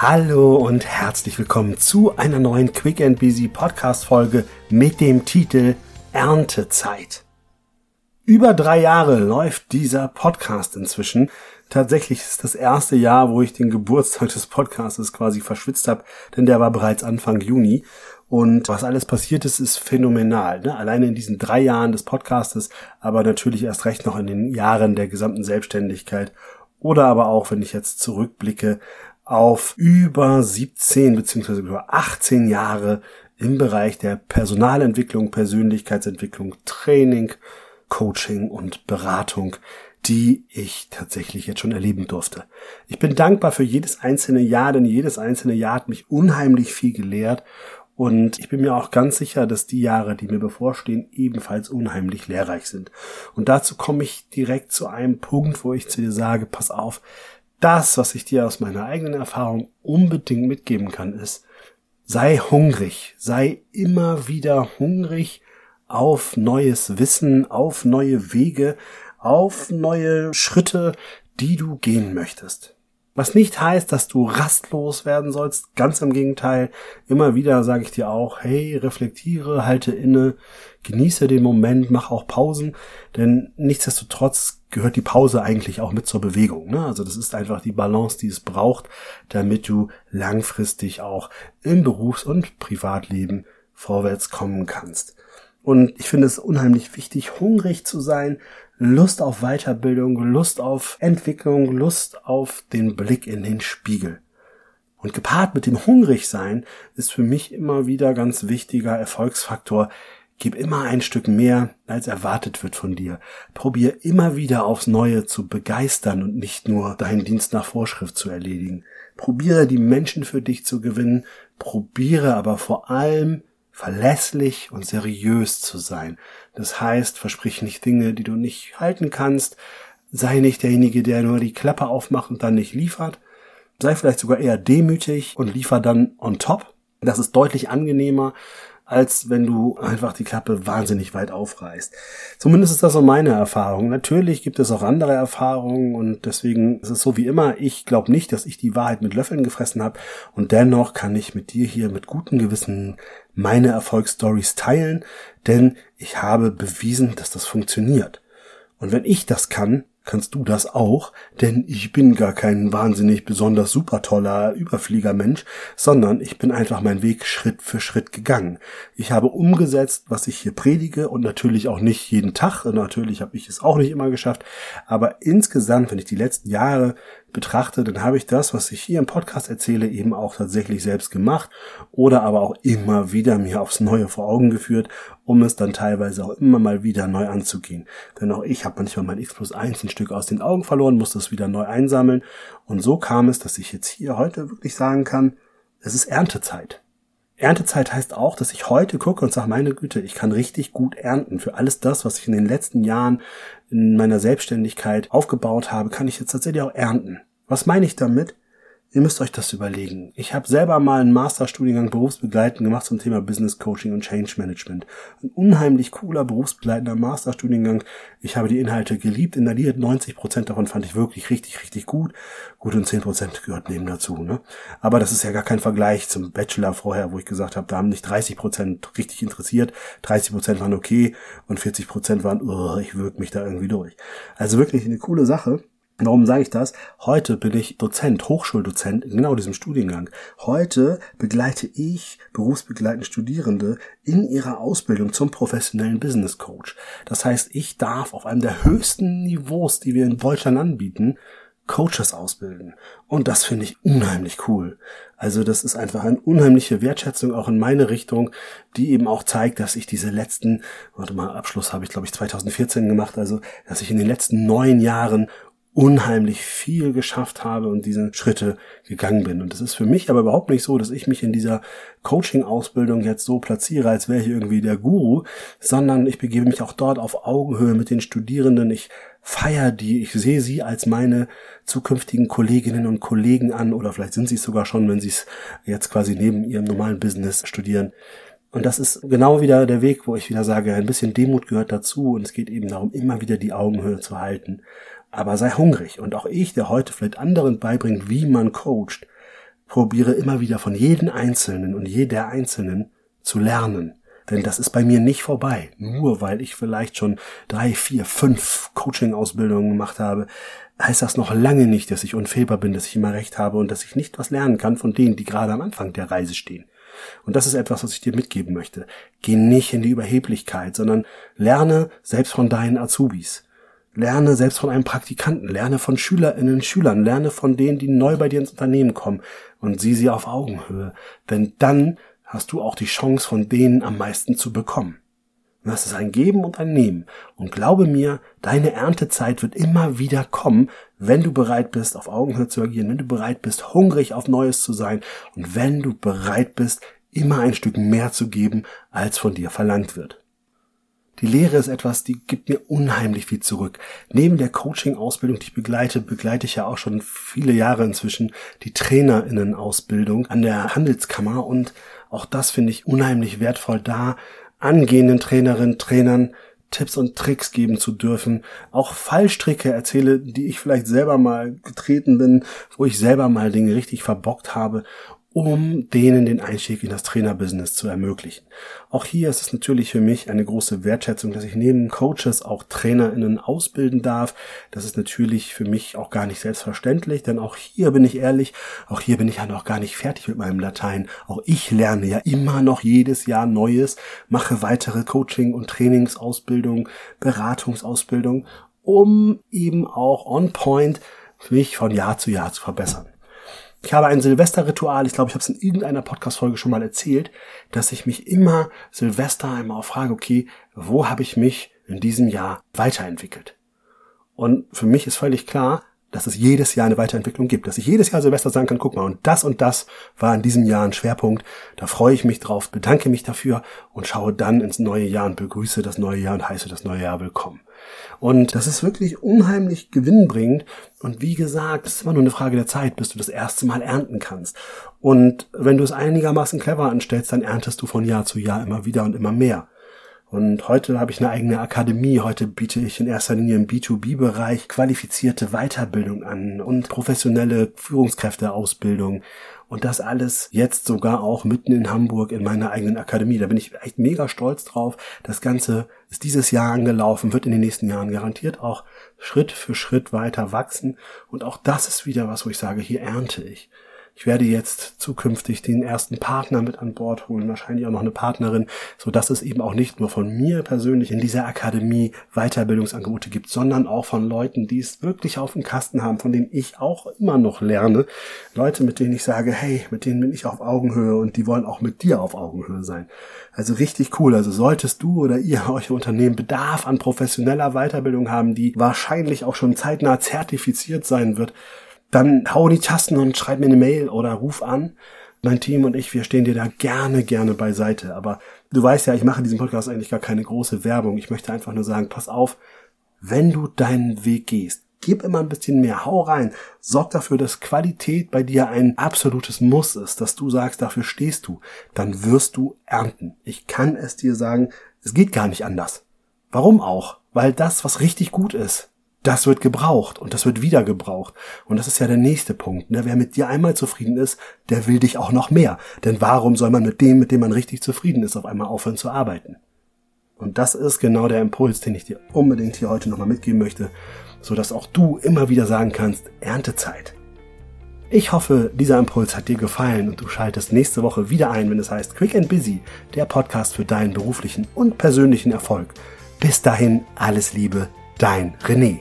Hallo und herzlich willkommen zu einer neuen Quick and Busy Podcast Folge mit dem Titel Erntezeit. Über drei Jahre läuft dieser Podcast inzwischen. Tatsächlich ist das erste Jahr, wo ich den Geburtstag des Podcastes quasi verschwitzt habe, denn der war bereits Anfang Juni. Und was alles passiert ist, ist phänomenal. Ne? Alleine in diesen drei Jahren des Podcastes, aber natürlich erst recht noch in den Jahren der gesamten Selbstständigkeit. Oder aber auch, wenn ich jetzt zurückblicke, auf über 17 beziehungsweise über 18 Jahre im Bereich der Personalentwicklung, Persönlichkeitsentwicklung, Training, Coaching und Beratung, die ich tatsächlich jetzt schon erleben durfte. Ich bin dankbar für jedes einzelne Jahr, denn jedes einzelne Jahr hat mich unheimlich viel gelehrt und ich bin mir auch ganz sicher, dass die Jahre, die mir bevorstehen, ebenfalls unheimlich lehrreich sind. Und dazu komme ich direkt zu einem Punkt, wo ich zu dir sage, pass auf, das, was ich dir aus meiner eigenen Erfahrung unbedingt mitgeben kann, ist, sei hungrig, sei immer wieder hungrig auf neues Wissen, auf neue Wege, auf neue Schritte, die du gehen möchtest. Was nicht heißt, dass du rastlos werden sollst. Ganz im Gegenteil. Immer wieder sage ich dir auch, hey, reflektiere, halte inne, genieße den Moment, mach auch Pausen. Denn nichtsdestotrotz gehört die Pause eigentlich auch mit zur Bewegung. Ne? Also das ist einfach die Balance, die es braucht, damit du langfristig auch im Berufs- und Privatleben vorwärts kommen kannst. Und ich finde es unheimlich wichtig, hungrig zu sein, Lust auf Weiterbildung, Lust auf Entwicklung, Lust auf den Blick in den Spiegel. Und gepaart mit dem Hungrigsein ist für mich immer wieder ganz wichtiger Erfolgsfaktor. Gib immer ein Stück mehr, als erwartet wird von dir. Probier immer wieder aufs Neue zu begeistern und nicht nur deinen Dienst nach Vorschrift zu erledigen. Probiere die Menschen für dich zu gewinnen. Probiere aber vor allem verlässlich und seriös zu sein. Das heißt, versprich nicht Dinge, die du nicht halten kannst. Sei nicht derjenige, der nur die Klappe aufmacht und dann nicht liefert. Sei vielleicht sogar eher demütig und liefer dann on top. Das ist deutlich angenehmer, als wenn du einfach die Klappe wahnsinnig weit aufreißt. Zumindest ist das so meine Erfahrung. Natürlich gibt es auch andere Erfahrungen und deswegen ist es so wie immer, ich glaube nicht, dass ich die Wahrheit mit Löffeln gefressen habe und dennoch kann ich mit dir hier mit gutem Gewissen meine Erfolgsstories teilen, denn ich habe bewiesen, dass das funktioniert. Und wenn ich das kann, kannst du das auch, denn ich bin gar kein wahnsinnig besonders super toller Überfliegermensch, sondern ich bin einfach meinen Weg Schritt für Schritt gegangen. Ich habe umgesetzt, was ich hier predige und natürlich auch nicht jeden Tag, natürlich habe ich es auch nicht immer geschafft, aber insgesamt, wenn ich die letzten Jahre betrachte, dann habe ich das, was ich hier im Podcast erzähle, eben auch tatsächlich selbst gemacht oder aber auch immer wieder mir aufs Neue vor Augen geführt, um es dann teilweise auch immer mal wieder neu anzugehen. Denn auch ich habe manchmal mein X plus 1 ein Stück aus den Augen verloren, musste es wieder neu einsammeln und so kam es, dass ich jetzt hier heute wirklich sagen kann, es ist Erntezeit. Erntezeit heißt auch, dass ich heute gucke und sage, meine Güte, ich kann richtig gut ernten. Für alles das, was ich in den letzten Jahren in meiner Selbstständigkeit aufgebaut habe, kann ich jetzt tatsächlich auch ernten. Was meine ich damit? Ihr müsst euch das überlegen. Ich habe selber mal einen Masterstudiengang berufsbegleitend gemacht zum Thema Business Coaching und Change Management. Ein unheimlich cooler berufsbegleitender Masterstudiengang. Ich habe die Inhalte geliebt, inhaliert. 90 Prozent davon fand ich wirklich richtig, richtig gut. Gut und 10 Prozent gehört neben dazu. Ne? Aber das ist ja gar kein Vergleich zum Bachelor vorher, wo ich gesagt habe, da haben nicht 30 Prozent richtig interessiert. 30 Prozent waren okay und 40 Prozent waren, oh, ich wirke mich da irgendwie durch. Also wirklich eine coole Sache. Warum sage ich das? Heute bin ich Dozent, Hochschuldozent in genau diesem Studiengang. Heute begleite ich berufsbegleitende Studierende in ihrer Ausbildung zum professionellen Business Coach. Das heißt, ich darf auf einem der höchsten Niveaus, die wir in Deutschland anbieten, Coaches ausbilden. Und das finde ich unheimlich cool. Also das ist einfach eine unheimliche Wertschätzung auch in meine Richtung, die eben auch zeigt, dass ich diese letzten, warte mal, Abschluss habe ich glaube ich 2014 gemacht, also dass ich in den letzten neun Jahren unheimlich viel geschafft habe und diese Schritte gegangen bin. Und es ist für mich aber überhaupt nicht so, dass ich mich in dieser Coaching-Ausbildung jetzt so platziere, als wäre ich irgendwie der Guru, sondern ich begebe mich auch dort auf Augenhöhe mit den Studierenden. Ich feiere die, ich sehe sie als meine zukünftigen Kolleginnen und Kollegen an oder vielleicht sind sie es sogar schon, wenn sie es jetzt quasi neben ihrem normalen Business studieren. Und das ist genau wieder der Weg, wo ich wieder sage, ein bisschen Demut gehört dazu und es geht eben darum, immer wieder die Augenhöhe zu halten aber sei hungrig. Und auch ich, der heute vielleicht anderen beibringt, wie man coacht, probiere immer wieder von jedem Einzelnen und jeder Einzelnen zu lernen. Denn das ist bei mir nicht vorbei. Nur weil ich vielleicht schon drei, vier, fünf Coaching-Ausbildungen gemacht habe, heißt das noch lange nicht, dass ich unfehlbar bin, dass ich immer recht habe und dass ich nicht was lernen kann von denen, die gerade am Anfang der Reise stehen. Und das ist etwas, was ich dir mitgeben möchte. Geh nicht in die Überheblichkeit, sondern lerne selbst von deinen Azubis. Lerne selbst von einem Praktikanten, lerne von Schülerinnen, Schülern, lerne von denen, die neu bei dir ins Unternehmen kommen und sieh sie auf Augenhöhe. Denn dann hast du auch die Chance, von denen am meisten zu bekommen. Das ist ein Geben und ein Nehmen. Und glaube mir, deine Erntezeit wird immer wieder kommen, wenn du bereit bist, auf Augenhöhe zu agieren, wenn du bereit bist, hungrig auf Neues zu sein und wenn du bereit bist, immer ein Stück mehr zu geben, als von dir verlangt wird. Die Lehre ist etwas, die gibt mir unheimlich viel zurück. Neben der Coaching-Ausbildung, die ich begleite, begleite ich ja auch schon viele Jahre inzwischen die Trainerinnen-Ausbildung an der Handelskammer und auch das finde ich unheimlich wertvoll, da angehenden Trainerinnen, Trainern Tipps und Tricks geben zu dürfen, auch Fallstricke erzähle, die ich vielleicht selber mal getreten bin, wo ich selber mal Dinge richtig verbockt habe um denen den Einstieg in das Trainerbusiness zu ermöglichen. Auch hier ist es natürlich für mich eine große Wertschätzung, dass ich neben Coaches auch TrainerInnen ausbilden darf. Das ist natürlich für mich auch gar nicht selbstverständlich, denn auch hier bin ich ehrlich, auch hier bin ich ja noch gar nicht fertig mit meinem Latein. Auch ich lerne ja immer noch jedes Jahr Neues, mache weitere Coaching- und Trainingsausbildung, Beratungsausbildung, um eben auch on point mich von Jahr zu Jahr zu verbessern. Ich habe ein Silvesterritual, ich glaube, ich habe es in irgendeiner Podcast-Folge schon mal erzählt, dass ich mich immer Silvester einmal frage, okay, wo habe ich mich in diesem Jahr weiterentwickelt? Und für mich ist völlig klar, dass es jedes Jahr eine Weiterentwicklung gibt, dass ich jedes Jahr Silvester sagen kann, guck mal, und das und das war in diesem Jahr ein Schwerpunkt, da freue ich mich drauf, bedanke mich dafür und schaue dann ins neue Jahr und begrüße das neue Jahr und heiße das neue Jahr willkommen. Und das ist wirklich unheimlich gewinnbringend. Und wie gesagt, es ist immer nur eine Frage der Zeit, bis du das erste Mal ernten kannst. Und wenn du es einigermaßen clever anstellst, dann erntest du von Jahr zu Jahr immer wieder und immer mehr. Und heute habe ich eine eigene Akademie. Heute biete ich in erster Linie im B2B-Bereich qualifizierte Weiterbildung an und professionelle Führungskräfteausbildung. Und das alles jetzt sogar auch mitten in Hamburg in meiner eigenen Akademie. Da bin ich echt mega stolz drauf. Das Ganze ist dieses Jahr angelaufen, wird in den nächsten Jahren garantiert auch Schritt für Schritt weiter wachsen. Und auch das ist wieder was, wo ich sage, hier ernte ich. Ich werde jetzt zukünftig den ersten Partner mit an Bord holen, wahrscheinlich auch noch eine Partnerin, so dass es eben auch nicht nur von mir persönlich in dieser Akademie Weiterbildungsangebote gibt, sondern auch von Leuten, die es wirklich auf dem Kasten haben, von denen ich auch immer noch lerne. Leute, mit denen ich sage, hey, mit denen bin ich auf Augenhöhe und die wollen auch mit dir auf Augenhöhe sein. Also richtig cool. Also solltest du oder ihr euch Unternehmen Bedarf an professioneller Weiterbildung haben, die wahrscheinlich auch schon zeitnah zertifiziert sein wird, dann hau die Tasten und schreib mir eine Mail oder ruf an. Mein Team und ich, wir stehen dir da gerne, gerne beiseite. Aber du weißt ja, ich mache in diesem Podcast eigentlich gar keine große Werbung. Ich möchte einfach nur sagen, pass auf, wenn du deinen Weg gehst, gib immer ein bisschen mehr, hau rein, sorg dafür, dass Qualität bei dir ein absolutes Muss ist, dass du sagst, dafür stehst du, dann wirst du ernten. Ich kann es dir sagen, es geht gar nicht anders. Warum auch? Weil das, was richtig gut ist, das wird gebraucht und das wird wieder gebraucht. Und das ist ja der nächste Punkt. Ne? Wer mit dir einmal zufrieden ist, der will dich auch noch mehr. Denn warum soll man mit dem, mit dem man richtig zufrieden ist, auf einmal aufhören zu arbeiten? Und das ist genau der Impuls, den ich dir unbedingt hier heute nochmal mitgeben möchte, so dass auch du immer wieder sagen kannst, Erntezeit. Ich hoffe, dieser Impuls hat dir gefallen und du schaltest nächste Woche wieder ein, wenn es heißt Quick and Busy, der Podcast für deinen beruflichen und persönlichen Erfolg. Bis dahin alles Liebe, dein René.